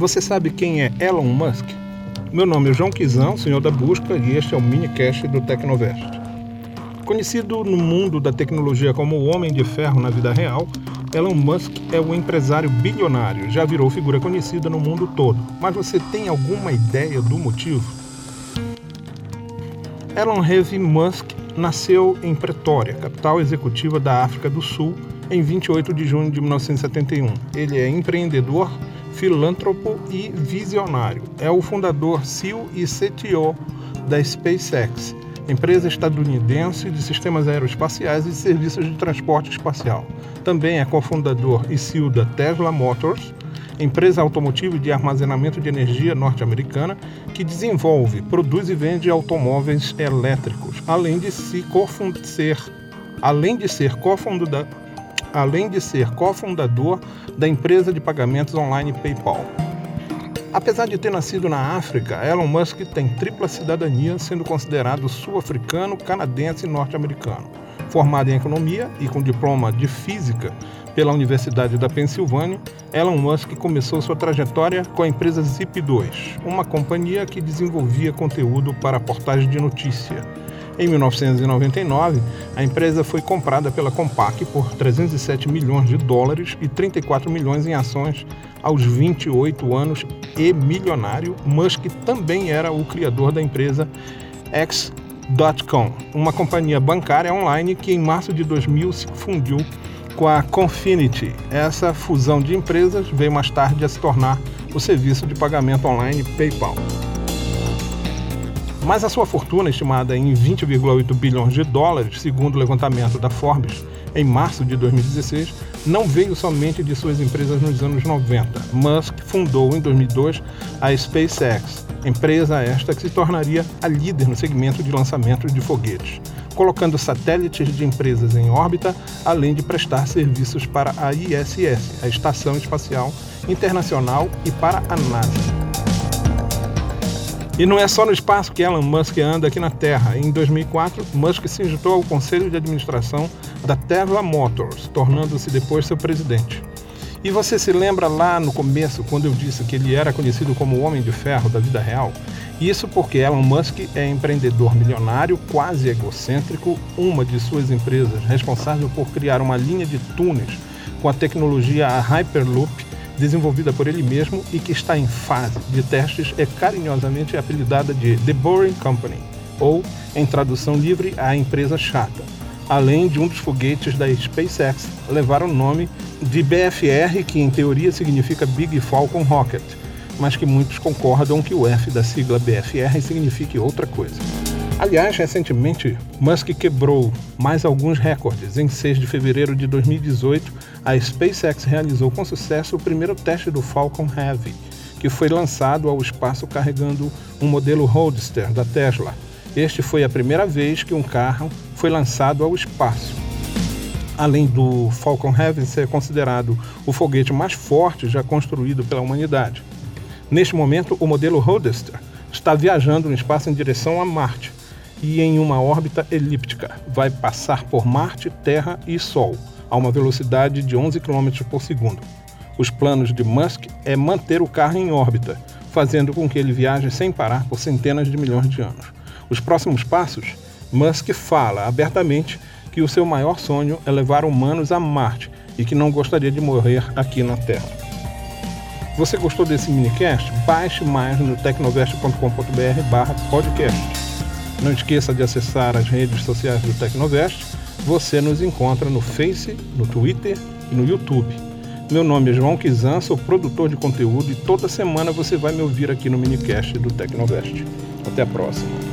Você sabe quem é Elon Musk? Meu nome é João Quizão, senhor da busca, e este é o minicast do Tecnovest. Conhecido no mundo da tecnologia como o Homem de Ferro na vida real, Elon Musk é um empresário bilionário, já virou figura conhecida no mundo todo. Mas você tem alguma ideia do motivo? Elon Reeve Musk nasceu em Pretória, capital executiva da África do Sul, em 28 de junho de 1971. Ele é empreendedor, filântropo e visionário. É o fundador, CEO e CTO da SpaceX, empresa estadunidense de sistemas aeroespaciais e serviços de transporte espacial. Também é cofundador e CEO da Tesla Motors, empresa automotiva de armazenamento de energia norte-americana que desenvolve, produz e vende automóveis elétricos, além de se ser, além de ser cofundador, além de ser cofundador da empresa de pagamentos online PayPal. Apesar de ter nascido na África, Elon Musk tem tripla cidadania, sendo considerado sul-africano, canadense e norte-americano. Formado em economia e com diploma de física pela Universidade da Pensilvânia, Elon Musk começou sua trajetória com a empresa Zip2, uma companhia que desenvolvia conteúdo para portais de notícia. Em 1999, a empresa foi comprada pela Compaq por 307 milhões de dólares e 34 milhões em ações aos 28 anos e milionário. Musk também era o criador da empresa X.com, uma companhia bancária online que em março de 2000 se fundiu com a Confinity. Essa fusão de empresas veio mais tarde a se tornar o serviço de pagamento online PayPal. Mas a sua fortuna, estimada em 20,8 bilhões de dólares, segundo o levantamento da Forbes, em março de 2016, não veio somente de suas empresas nos anos 90. Musk fundou em 2002 a SpaceX, empresa esta que se tornaria a líder no segmento de lançamento de foguetes, colocando satélites de empresas em órbita, além de prestar serviços para a ISS, a Estação Espacial Internacional, e para a NASA. E não é só no espaço que Elon Musk anda aqui na Terra. Em 2004, Musk se juntou ao conselho de administração da Tesla Motors, tornando-se depois seu presidente. E você se lembra lá no começo, quando eu disse que ele era conhecido como o Homem de Ferro da vida real? Isso porque Elon Musk é empreendedor milionário, quase egocêntrico, uma de suas empresas responsável por criar uma linha de túneis com a tecnologia Hyperloop desenvolvida por ele mesmo e que está em fase de testes, é carinhosamente apelidada de The Boring Company, ou, em tradução livre, a empresa chata. Além de um dos foguetes da SpaceX levar o nome de BFR, que em teoria significa Big Falcon Rocket, mas que muitos concordam que o F da sigla BFR signifique outra coisa. Aliás, recentemente, Musk quebrou mais alguns recordes. Em 6 de fevereiro de 2018, a SpaceX realizou com sucesso o primeiro teste do Falcon Heavy, que foi lançado ao espaço carregando um modelo Roadster da Tesla. Este foi a primeira vez que um carro foi lançado ao espaço. Além do Falcon Heavy ser considerado o foguete mais forte já construído pela humanidade. Neste momento, o modelo Roadster está viajando no espaço em direção a Marte e em uma órbita elíptica. Vai passar por Marte, Terra e Sol a uma velocidade de 11 km por segundo. Os planos de Musk é manter o carro em órbita, fazendo com que ele viaje sem parar por centenas de milhões de anos. Os próximos passos, Musk fala abertamente que o seu maior sonho é levar humanos a Marte e que não gostaria de morrer aqui na Terra. Você gostou desse minicast? Baixe mais no tecnovest.com.br/podcast. Não esqueça de acessar as redes sociais do Tecnovest. Você nos encontra no Face, no Twitter e no YouTube. Meu nome é João Kizan, sou produtor de conteúdo e toda semana você vai me ouvir aqui no minicast do Tecnovest. Até a próxima.